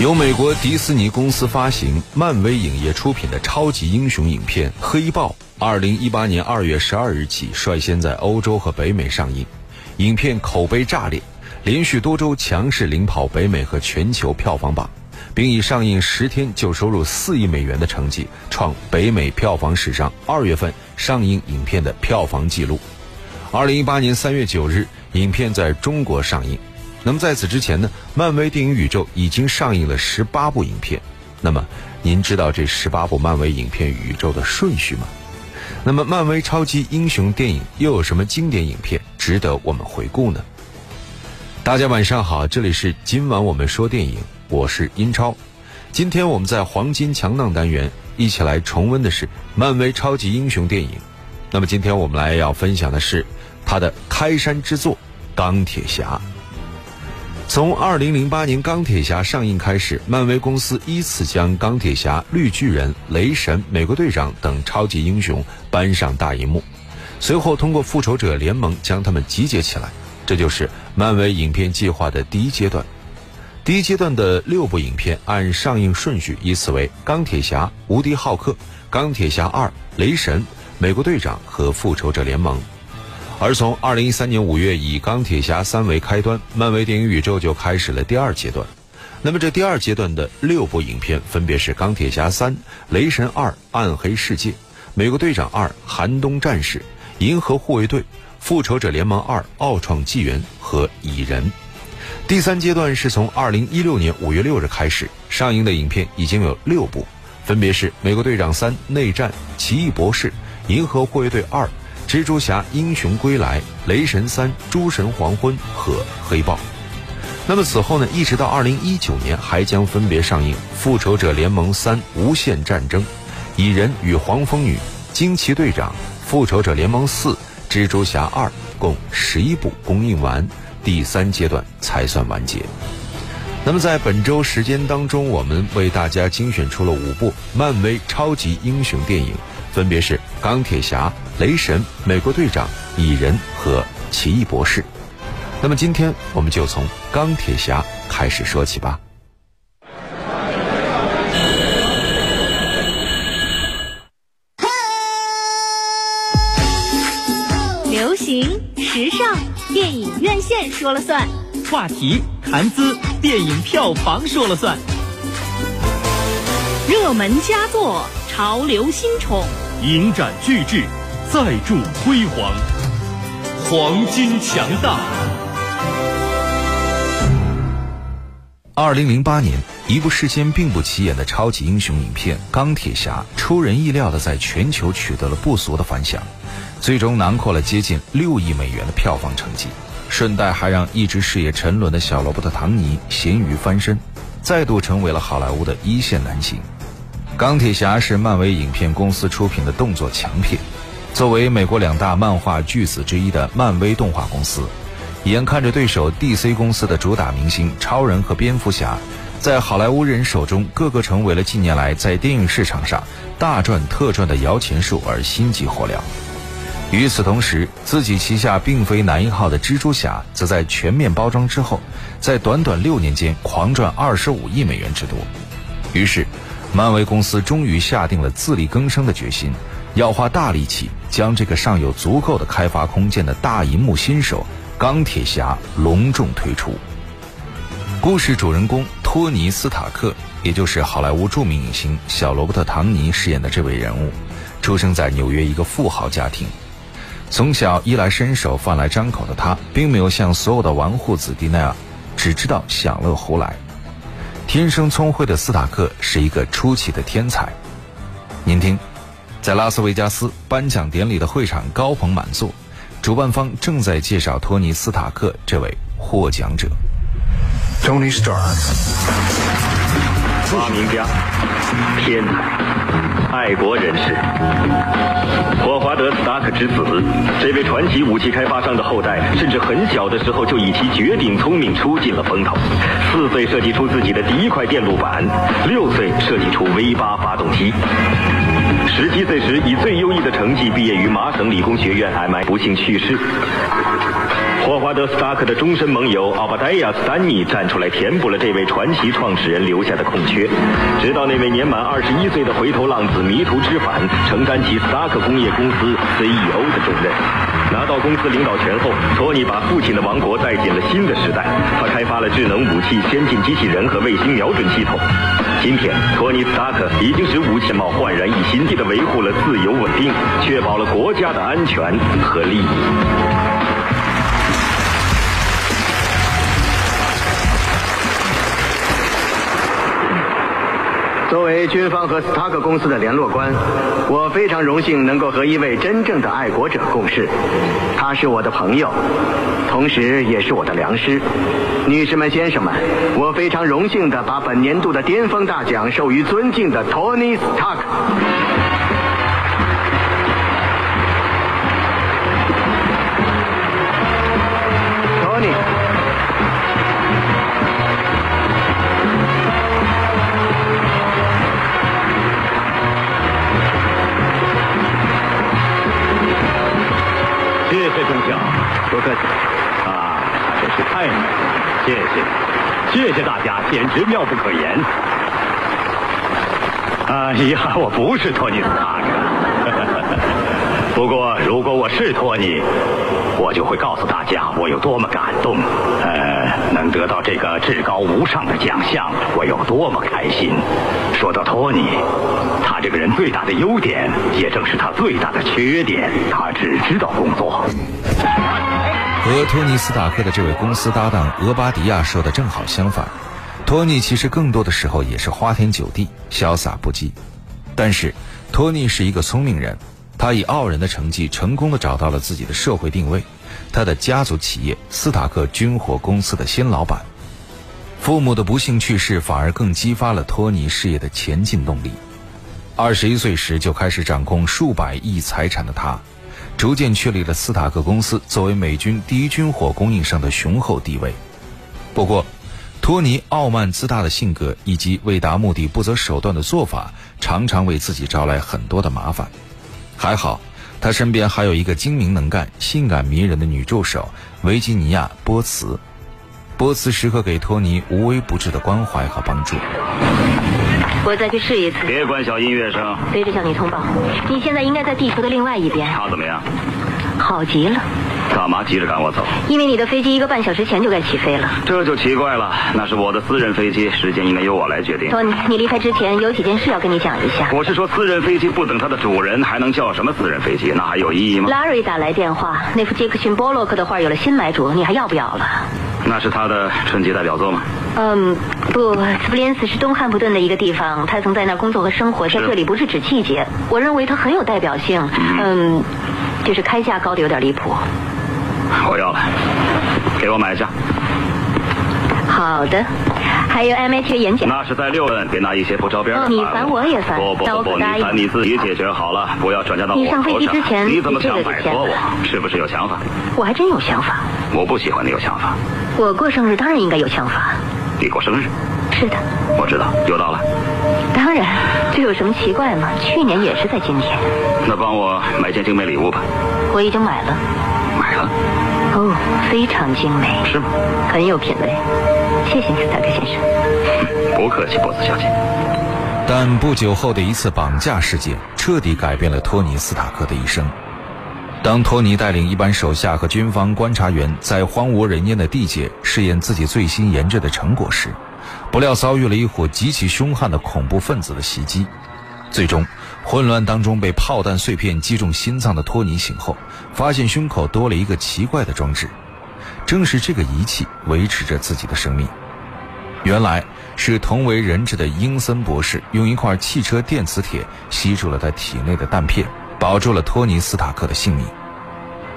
由美国迪士尼公司发行、漫威影业出品的超级英雄影片《黑豹》，二零一八年二月十二日起率先在欧洲和北美上映。影片口碑炸裂，连续多周强势领跑北美和全球票房榜，并以上映十天就收入四亿美元的成绩，创北美票房史上二月份上映影片的票房纪录。二零一八年三月九日，影片在中国上映。那么在此之前呢，漫威电影宇宙已经上映了十八部影片。那么您知道这十八部漫威影片宇宙的顺序吗？那么漫威超级英雄电影又有什么经典影片值得我们回顾呢？大家晚上好，这里是今晚我们说电影，我是英超。今天我们在黄金强档单元一起来重温的是漫威超级英雄电影。那么今天我们来要分享的是它的开山之作《钢铁侠》。从二零零八年《钢铁侠》上映开始，漫威公司依次将钢铁侠、绿巨人、雷神、美国队长等超级英雄搬上大银幕，随后通过复仇者联盟将他们集结起来，这就是漫威影片计划的第一阶段。第一阶段的六部影片按上映顺序依次为《钢铁侠》《无敌浩克》《钢铁侠二》《雷神》《美国队长》和《复仇者联盟》。而从二零一三年五月以《钢铁侠三》为开端，漫威电影宇宙就开始了第二阶段。那么这第二阶段的六部影片分别是《钢铁侠三》《雷神二》《暗黑世界》《美国队长二》《寒冬战士》《银河护卫队》《复仇者联盟二》《奥创纪元》和《蚁人》。第三阶段是从二零一六年五月六日开始上映的影片已经有六部，分别是《美国队长三》《内战》《奇异博士》《银河护卫队二》。蜘蛛侠英雄归来、雷神三、诸神黄昏和黑豹。那么此后呢？一直到二零一九年，还将分别上映复仇者联盟三、无限战争、蚁人与黄蜂女、惊奇队长、复仇者联盟四、蜘蛛侠二，共十一部公映完，第三阶段才算完结。那么在本周时间当中，我们为大家精选出了五部漫威超级英雄电影。分别是钢铁侠、雷神、美国队长、蚁人和奇异博士。那么今天我们就从钢铁侠开始说起吧。流行时尚，电影院线说了算；话题谈资，电影票房说了算；热门佳作。潮流新宠，影展巨制，再铸辉煌，黄金强大。二零零八年，一部事先并不起眼的超级英雄影片《钢铁侠》出人意料的在全球取得了不俗的反响，最终囊括了接近六亿美元的票房成绩，顺带还让一直事业沉沦的小罗伯特·唐尼咸鱼翻身，再度成为了好莱坞的一线男星。钢铁侠是漫威影片公司出品的动作强片，作为美国两大漫画巨子之一的漫威动画公司，眼看着对手 DC 公司的主打明星超人和蝙蝠侠，在好莱坞人手中个个成为了近年来在电影市场上大赚特赚的摇钱树而心急火燎。与此同时，自己旗下并非男一号的蜘蛛侠，则在全面包装之后，在短短六年间狂赚二十五亿美元之多。于是。漫威公司终于下定了自力更生的决心，要花大力气将这个尚有足够的开发空间的大银幕新手——钢铁侠隆重推出。故事主人公托尼·斯塔克，也就是好莱坞著名影星小罗伯特·唐尼饰演的这位人物，出生在纽约一个富豪家庭。从小衣来伸手、饭来张口的他，并没有像所有的纨绔子弟那样，只知道享乐胡来。天生聪慧的斯塔克是一个出奇的天才。您听，在拉斯维加斯颁奖典礼的会场高朋满座，主办方正在介绍托尼·斯塔克这位获奖者。Tony Stark，发明家，天才，爱国人士，霍华德·斯塔克之子，这位传奇武器开发商的后代，甚至很小的时候就以其绝顶聪明出尽了风头。四岁设计出自己的第一块电路板，六岁设计出 V 八发动机，十七岁时以最优异的成绩毕业于麻省理工学院，MI 不幸去世。霍华德·斯塔克的终身盟友奥巴戴亚·斯丹尼站出来填补了这位传奇创始人留下的空缺，直到那位年满二十一岁的回头浪子迷途知返，承担起斯塔克工业公司 CEO 的重任。拿到公司领导权后，托尼把父亲的王国带进了新的时代。他开发了智能武器、先进机器人和卫星瞄准系统。今天，托尼·斯塔克已经使武器贸焕然一新，地维护了自由稳定，确保了国家的安全和利益。作为军方和斯塔克公司的联络官，我非常荣幸能够和一位真正的爱国者共事。他是我的朋友，同时也是我的良师。女士们、先生们，我非常荣幸的把本年度的巅峰大奖授予尊敬的托尼·斯塔克。谢，谢大家，简直妙不可言。啊，遗憾我不是托尼·斯塔克。不过，如果我是托尼，我就会告诉大家我有多么感动。呃，能得到这个至高无上的奖项，我有多么开心。说到托尼，他这个人最大的优点，也正是他最大的缺点，他只知道工作。和托尼·斯塔克的这位公司搭档俄巴迪亚说的正好相反，托尼其实更多的时候也是花天酒地、潇洒不羁。但是，托尼是一个聪明人，他以傲人的成绩成功的找到了自己的社会定位，他的家族企业斯塔克军火公司的新老板。父母的不幸去世，反而更激发了托尼事业的前进动力。二十一岁时就开始掌控数百亿财产的他，逐渐确立了斯塔克公司作为美军第一军火供应商的雄厚地位。不过，托尼傲慢自大的性格以及为达目的不择手段的做法，常常为自己招来很多的麻烦。还好，他身边还有一个精明能干、性感迷人的女助手维吉尼亚·波茨。波茨时刻给托尼无微不至的关怀和帮助。我再去试一次。别关小音乐声。随时向你通报，你现在应该在地球的另外一边。他怎么样？好极了，干嘛急着赶我走？因为你的飞机一个半小时前就该起飞了。这就奇怪了，那是我的私人飞机，时间应该由我来决定。托尼，你离开之前有几件事要跟你讲一下。我是说，私人飞机不等它的主人，还能叫什么私人飞机？那还有意义吗？拉瑞打来电话，那幅杰克逊·波洛克的画有了新买主，你还要不要了？那是他的春节代表作吗？嗯，不，斯普林斯是东汉普顿的一个地方，他曾在那儿工作和生活，在这里不是指季节。我认为他很有代表性。嗯，就是开价高的有点离谱。我要了，给我买下。好的，还有 MH 演讲。那是在六问，别拿一些不着边的话。你烦我也烦，不不不不，你烦你自己解决好了，不要转嫁到我你上飞机之前你怎么想摆脱我？是不是有想法？我还真有想法。我不喜欢你有想法。我过生日当然应该有想法。你过生日？是的，我知道，又到了。当然，这有什么奇怪吗？去年也是在今天。那帮我买件精美礼物吧。我已经买了。买了？哦，非常精美。是吗？很有品味。谢谢你，斯塔克先生。不客气，波斯小姐。但不久后的一次绑架事件，彻底改变了托尼·斯塔克的一生。当托尼带领一班手下和军方观察员在荒无人烟的地界试验自己最新研制的成果时，不料遭遇了一伙极其凶悍的恐怖分子的袭击。最终，混乱当中被炮弹碎片击中心脏的托尼醒后，发现胸口多了一个奇怪的装置，正是这个仪器维持着自己的生命。原来是同为人质的英森博士用一块汽车电磁铁吸住了他体内的弹片，保住了托尼·斯塔克的性命。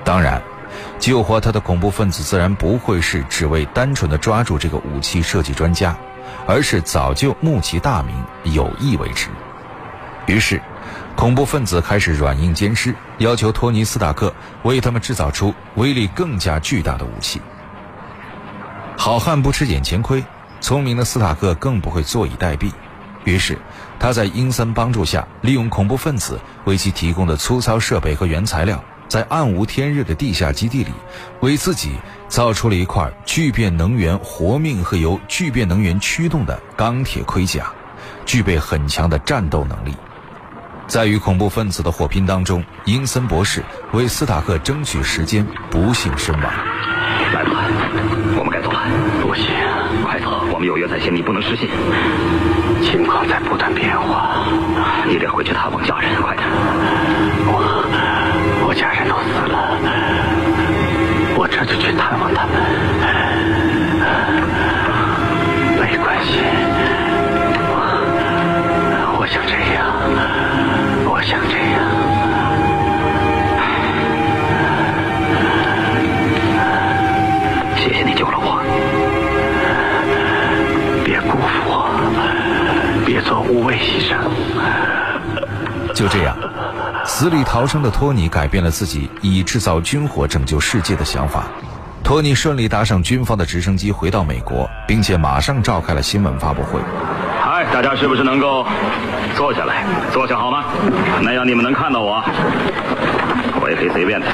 当然，救活他的恐怖分子自然不会是只为单纯的抓住这个武器设计专家，而是早就慕其大名，有意为之。于是，恐怖分子开始软硬兼施，要求托尼·斯塔克为他们制造出威力更加巨大的武器。好汉不吃眼前亏，聪明的斯塔克更不会坐以待毙。于是，他在英森帮助下，利用恐怖分子为其提供的粗糙设备和原材料，在暗无天日的地下基地里，为自己造出了一块聚变能源活命和由聚变能源驱动的钢铁盔甲，具备很强的战斗能力。在与恐怖分子的火拼当中，英森博士为斯塔克争取时间，不幸身亡。有约在先，你不能失信。情况在不断变化，你得回去探望家人，快点。我我家人都死了，我这就去探望他们。没关系，我我想这样，我想这样。就这样，死里逃生的托尼改变了自己以制造军火拯救世界的想法。托尼顺利搭上军方的直升机回到美国，并且马上召开了新闻发布会。嗨，大家是不是能够坐下来？坐下好吗？那样你们能看到我。我也可以随便点。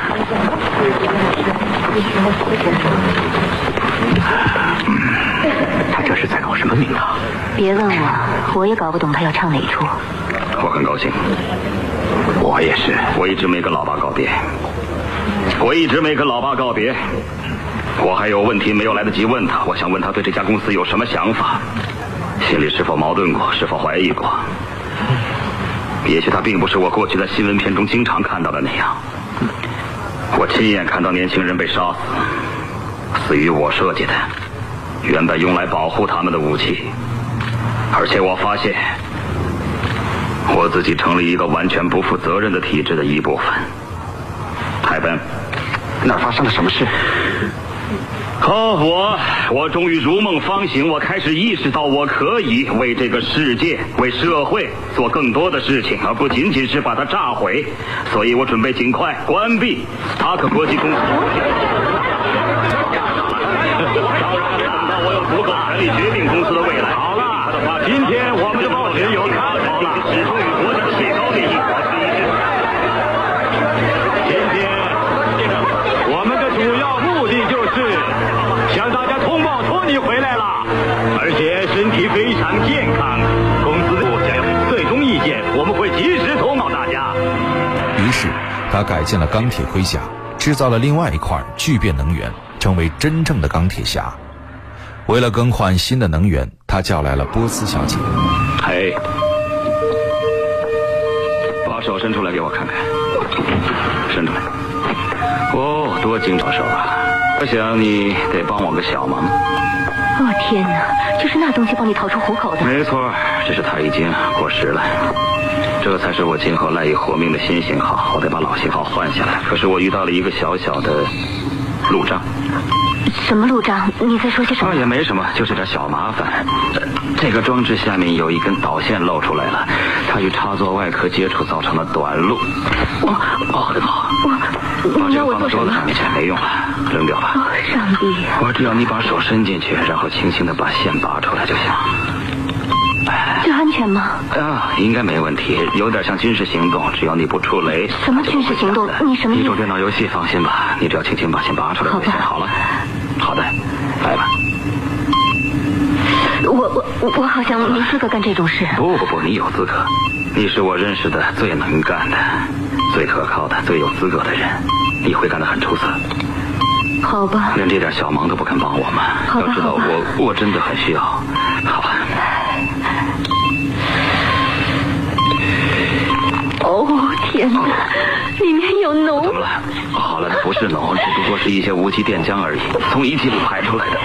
他这是在搞什么名堂？别问我，我也搞不懂他要唱哪出。我很高兴，我也是。我一直没跟老爸告别，我一直没跟老爸告别。我还有问题没有来得及问他，我想问他对这家公司有什么想法，心里是否矛盾过，是否怀疑过？也许他并不是我过去在新闻片中经常看到的那样。我亲眼看到年轻人被杀死，死于我设计的原本用来保护他们的武器，而且我发现我自己成了一个完全不负责任的体制的一部分。海本，那儿发生了什么事？哦，我我终于如梦方醒，我开始意识到我可以为这个世界、为社会做更多的事情，而不仅仅是把它炸毁。所以我准备尽快关闭塔克国际公司。他改进了钢铁盔甲，制造了另外一块聚变能源，成为真正的钢铁侠。为了更换新的能源，他叫来了波斯小姐。嘿，把手伸出来给我看看，伸出来。哦，多精巧手啊！我想你得帮我个小忙。哦天哪，就是那东西帮你逃出虎口的。没错，只是它已经过时了。这才是我今后赖以活命的新型号，我得把老型号换下来。可是我遇到了一个小小的路障。什么路障？你在说些什么？啊，也没什么，就是点小麻烦。呃这个装置下面有一根导线露出来了，它与插座外壳接触造成了短路。我，哦，很好。把这个放到桌子？上面去，没用了，扔掉吧。哦，上帝！我只要你把手伸进去，然后轻轻的把线拔出来就行。这安全吗？啊，应该没问题，有点像军事行动，只要你不触雷。什么军事行动你什么意思一种电脑游戏，放心吧，你只要轻轻把线拔出来就行。好吧好了，好的，来吧。我我我好像没资格干这种事。不不不，你有资格，你是我认识的最能干的、最可靠的、最有资格的人，你会干得很出色。好吧，连这点小忙都不肯帮我吗？要知道我我真的很需要。哦天哪，里面有怎脓么，了？好了，不是脓，只不过是一些无机电浆而已，从仪器里排出来的。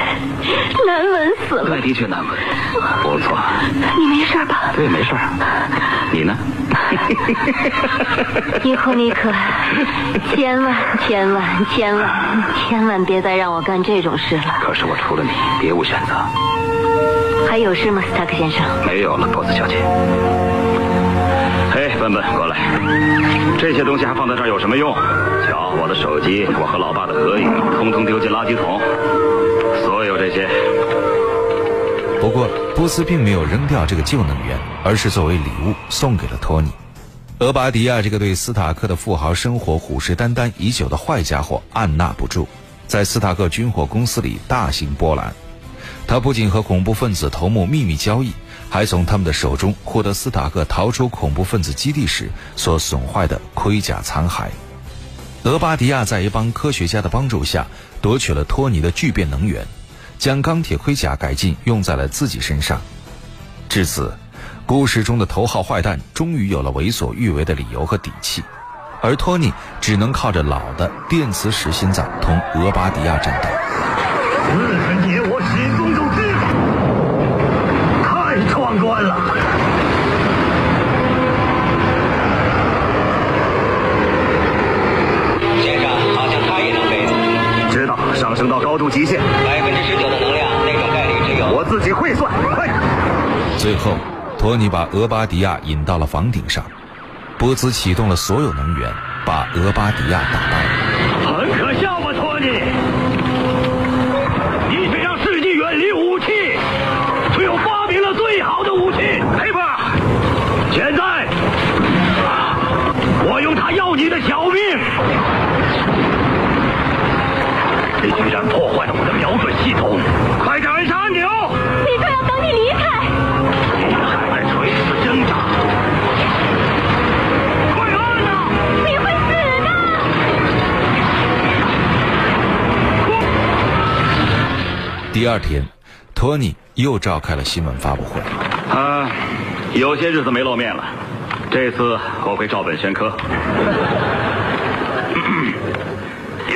难闻死了。对，的确难闻。不错，你没事吧？对，没事。你呢？以后你可千万千万千万千万别再让我干这种事了。可是我除了你，别无选择。还有事吗，斯塔克先生？没有了，波斯小姐。笨笨，过来。这些东西还放在这儿有什么用？瞧，我的手机，我和老爸的合影，通通丢进垃圾桶。所有这些，不过，波斯并没有扔掉这个旧能源，而是作为礼物送给了托尼。俄巴迪亚这个对斯塔克的富豪生活虎视眈眈已久的坏家伙按捺不住，在斯塔克军火公司里大型波澜。他不仅和恐怖分子头目秘密交易，还从他们的手中获得斯塔克逃出恐怖分子基地时所损坏的盔甲残骸。俄巴迪亚在一帮科学家的帮助下，夺取了托尼的聚变能源，将钢铁盔甲改进用在了自己身上。至此。故事中的头号坏蛋终于有了为所欲为的理由和底气，而托尼只能靠着老的电磁石心脏同俄巴迪亚战斗。四十年，我始终都知道，太壮观了。先生，好像他也能飞。知道，上升到高度极限，百分之十九的能量，那种概率只有。我自己会算，快！最后。托尼把俄巴迪亚引到了房顶上，波兹启动了所有能源，把俄巴迪亚打败。很要你的小命！你居然破坏了我的瞄准系统！快点按下按钮！你说要等你离开。第二天，托尼又召开了新闻发布会。啊，有些日子没露面了，这次我会照本宣科。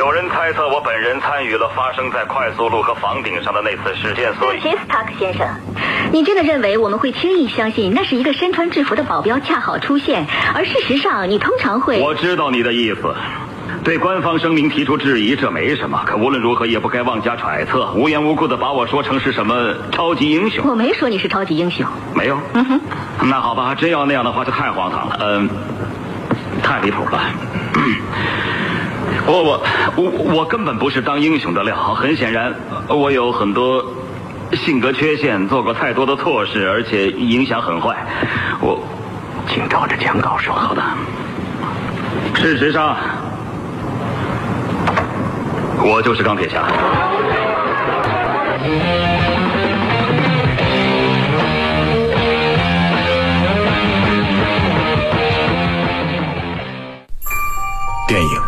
有人猜测我本人参与了发生在快速路和房顶上的那次事件，所以。对不起，斯塔克先生，你真的认为我们会轻易相信那是一个身穿制服的保镖恰好出现？而事实上，你通常会……我知道你的意思。对官方声明提出质疑，这没什么。可无论如何，也不该妄加揣测，无缘无故的把我说成是什么超级英雄。我没说你是超级英雄。没有。嗯哼。那好吧，真要那样的话，就太荒唐了。嗯，太离谱了。我我我我根本不是当英雄的料。很显然，我有很多性格缺陷，做过太多的错事，而且影响很坏。我，请照着讲稿说。好的。事实上。我就是钢铁侠。电影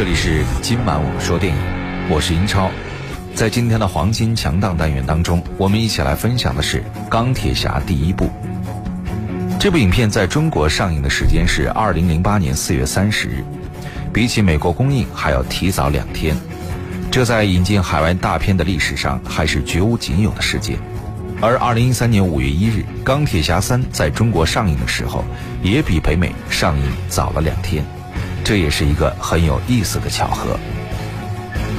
这里是今晚我们说电影，我是英超。在今天的黄金强档单元当中，我们一起来分享的是《钢铁侠》第一部。这部影片在中国上映的时间是二零零八年四月三十日，比起美国公映还要提早两天。这在引进海外大片的历史上还是绝无仅有的事件，而二零一三年五月一日，《钢铁侠三》在中国上映的时候，也比北美上映早了两天，这也是一个很有意思的巧合。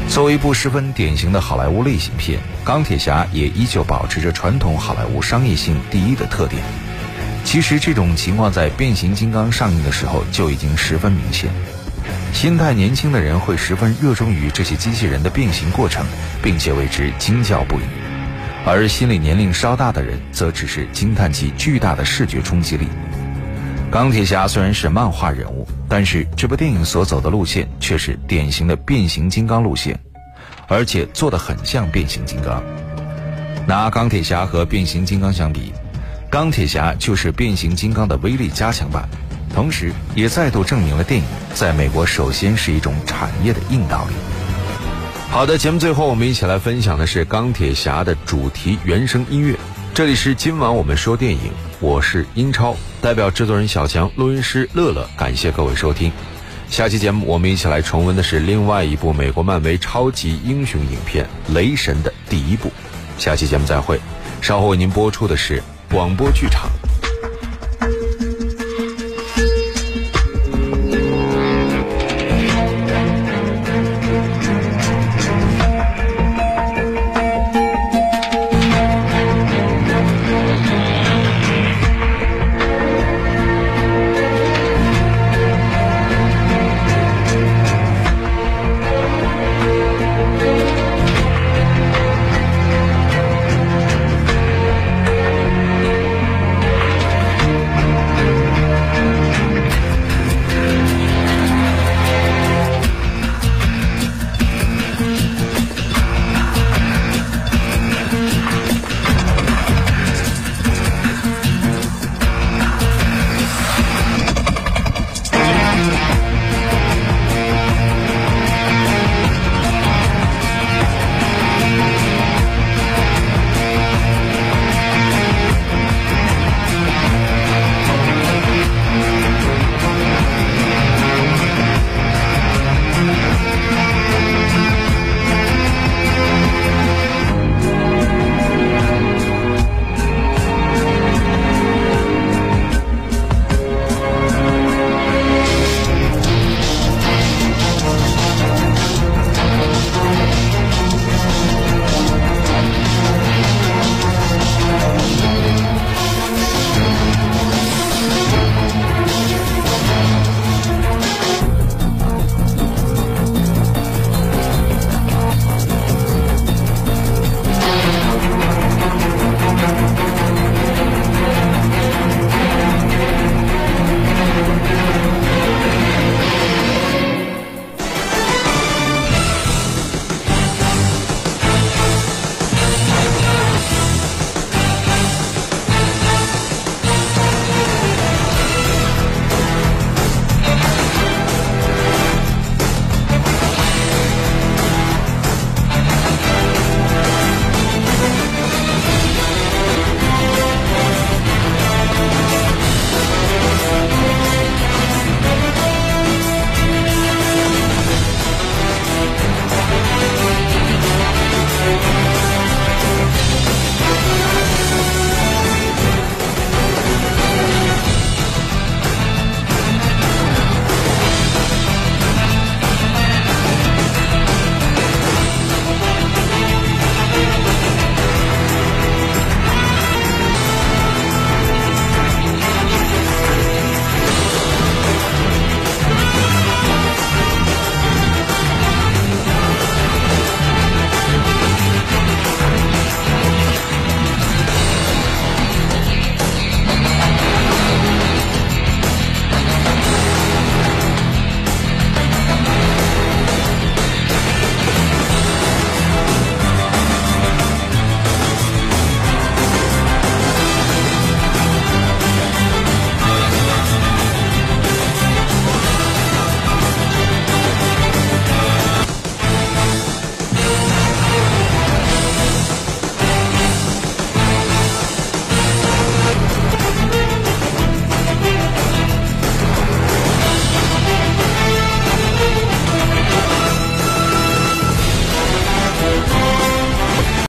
作为一部十分典型的好莱坞类型片，《钢铁侠》也依旧保持着传统好莱坞商业性第一的特点。其实这种情况在《变形金刚》上映的时候就已经十分明显。心态年轻的人会十分热衷于这些机器人的变形过程，并且为之惊叫不已；而心理年龄稍大的人则只是惊叹其巨大的视觉冲击力。钢铁侠虽然是漫画人物，但是这部电影所走的路线却是典型的变形金刚路线，而且做得很像变形金刚。拿钢铁侠和变形金刚相比，钢铁侠就是变形金刚的威力加强版。同时，也再度证明了电影在美国首先是一种产业的硬道理。好的，节目最后我们一起来分享的是《钢铁侠》的主题原声音乐。这里是今晚我们说电影，我是英超，代表制作人小强、录音师乐乐，感谢各位收听。下期节目我们一起来重温的是另外一部美国漫威超级英雄影片《雷神》的第一部。下期节目再会，稍后为您播出的是广播剧场。